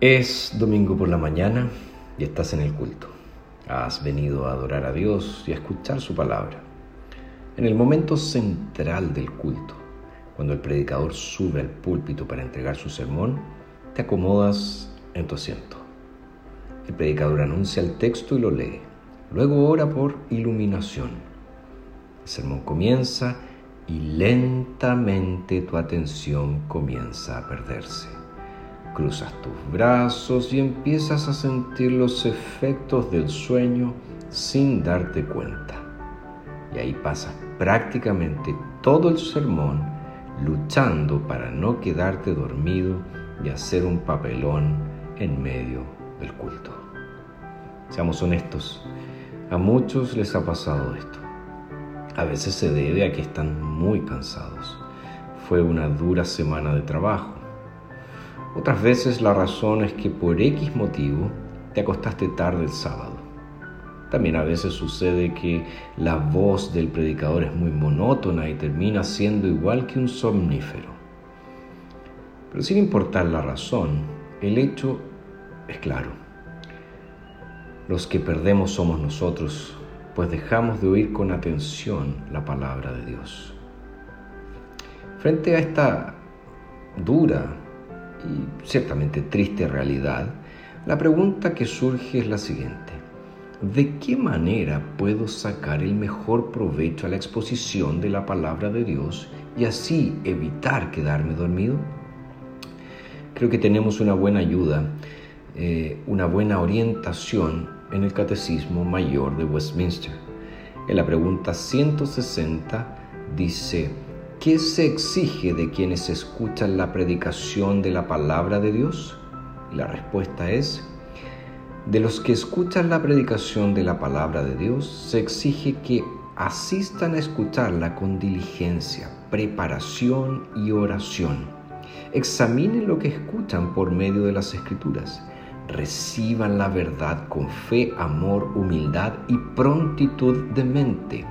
Es domingo por la mañana y estás en el culto. Has venido a adorar a Dios y a escuchar su palabra. En el momento central del culto, cuando el predicador sube al púlpito para entregar su sermón, te acomodas en tu asiento. El predicador anuncia el texto y lo lee. Luego ora por iluminación. El sermón comienza y lentamente tu atención comienza a perderse cruzas tus brazos y empiezas a sentir los efectos del sueño sin darte cuenta. Y ahí pasas prácticamente todo el sermón luchando para no quedarte dormido y hacer un papelón en medio del culto. Seamos honestos, a muchos les ha pasado esto. A veces se debe a que están muy cansados. Fue una dura semana de trabajo otras veces la razón es que por X motivo te acostaste tarde el sábado. También a veces sucede que la voz del predicador es muy monótona y termina siendo igual que un somnífero. Pero sin importar la razón, el hecho es claro. Los que perdemos somos nosotros, pues dejamos de oír con atención la palabra de Dios. Frente a esta dura y ciertamente triste realidad, la pregunta que surge es la siguiente. ¿De qué manera puedo sacar el mejor provecho a la exposición de la palabra de Dios y así evitar quedarme dormido? Creo que tenemos una buena ayuda, eh, una buena orientación en el Catecismo Mayor de Westminster. En la pregunta 160 dice, ¿Qué se exige de quienes escuchan la predicación de la palabra de Dios? la respuesta es, de los que escuchan la predicación de la palabra de Dios, se exige que asistan a escucharla con diligencia, preparación y oración. Examinen lo que escuchan por medio de las escrituras. Reciban la verdad con fe, amor, humildad y prontitud de mente,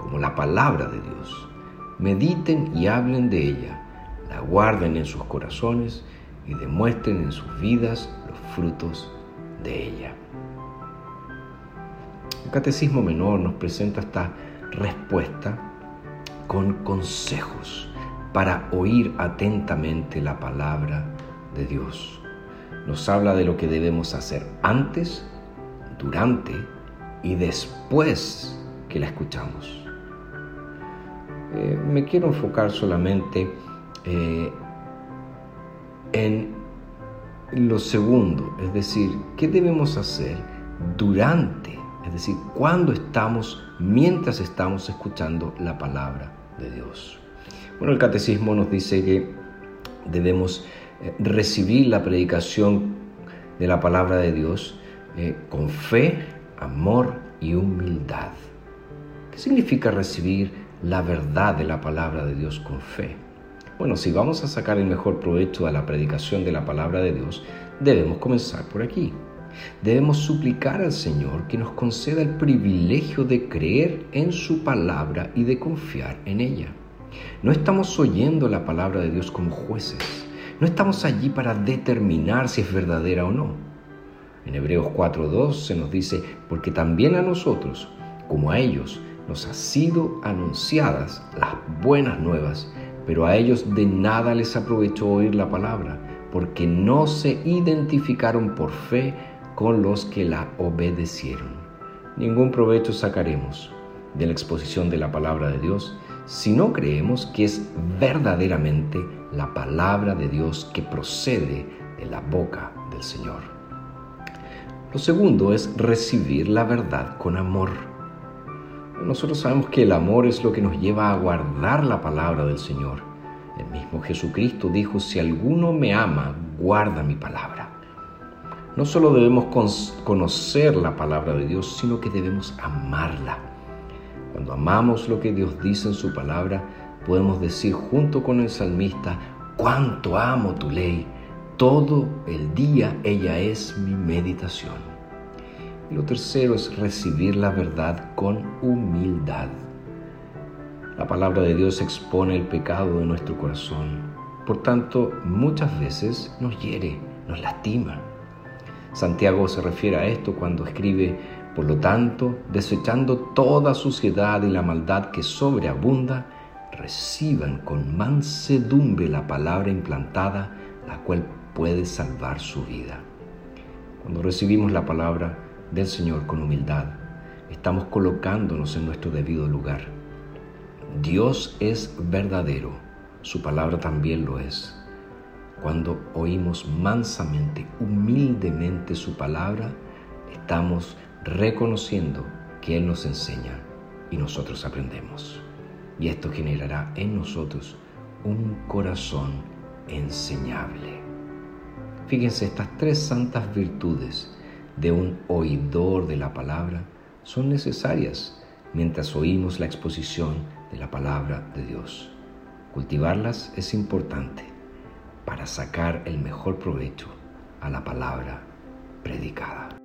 como la palabra de Dios mediten y hablen de ella, la guarden en sus corazones y demuestren en sus vidas los frutos de ella. El Catecismo Menor nos presenta esta respuesta con consejos para oír atentamente la palabra de Dios. Nos habla de lo que debemos hacer antes, durante y después que la escuchamos. Eh, me quiero enfocar solamente eh, en lo segundo, es decir, ¿qué debemos hacer durante, es decir, cuando estamos, mientras estamos escuchando la palabra de Dios? Bueno, el catecismo nos dice que debemos eh, recibir la predicación de la palabra de Dios con fe, amor y humildad. ¿Qué significa recibir la verdad de la palabra de Dios con fe. Bueno, si vamos a sacar el mejor provecho a la predicación de la palabra de Dios, debemos comenzar por aquí. Debemos suplicar al Señor que nos conceda el privilegio de creer en su palabra y de confiar en ella. No estamos oyendo la palabra de Dios como jueces. No estamos allí para determinar si es verdadera o no. En Hebreos 4.2 se nos dice, porque también a nosotros, como a ellos, nos ha sido anunciadas las buenas nuevas, pero a ellos de nada les aprovechó oír la palabra, porque no se identificaron por fe con los que la obedecieron. Ningún provecho sacaremos de la exposición de la palabra de Dios si no creemos que es verdaderamente la palabra de Dios que procede de la boca del Señor. Lo segundo es recibir la verdad con amor. Nosotros sabemos que el amor es lo que nos lleva a guardar la palabra del Señor. El mismo Jesucristo dijo, si alguno me ama, guarda mi palabra. No solo debemos conocer la palabra de Dios, sino que debemos amarla. Cuando amamos lo que Dios dice en su palabra, podemos decir junto con el salmista, cuánto amo tu ley. Todo el día ella es mi meditación. Y lo tercero es recibir la verdad con humildad. La palabra de Dios expone el pecado de nuestro corazón. Por tanto, muchas veces nos hiere, nos lastima. Santiago se refiere a esto cuando escribe, por lo tanto, desechando toda suciedad y la maldad que sobreabunda, reciban con mansedumbre la palabra implantada, la cual puede salvar su vida. Cuando recibimos la palabra del Señor con humildad, estamos colocándonos en nuestro debido lugar. Dios es verdadero, su palabra también lo es. Cuando oímos mansamente, humildemente su palabra, estamos reconociendo que Él nos enseña y nosotros aprendemos. Y esto generará en nosotros un corazón enseñable. Fíjense, estas tres santas virtudes de un oidor de la palabra son necesarias mientras oímos la exposición de la palabra de Dios. Cultivarlas es importante para sacar el mejor provecho a la palabra predicada.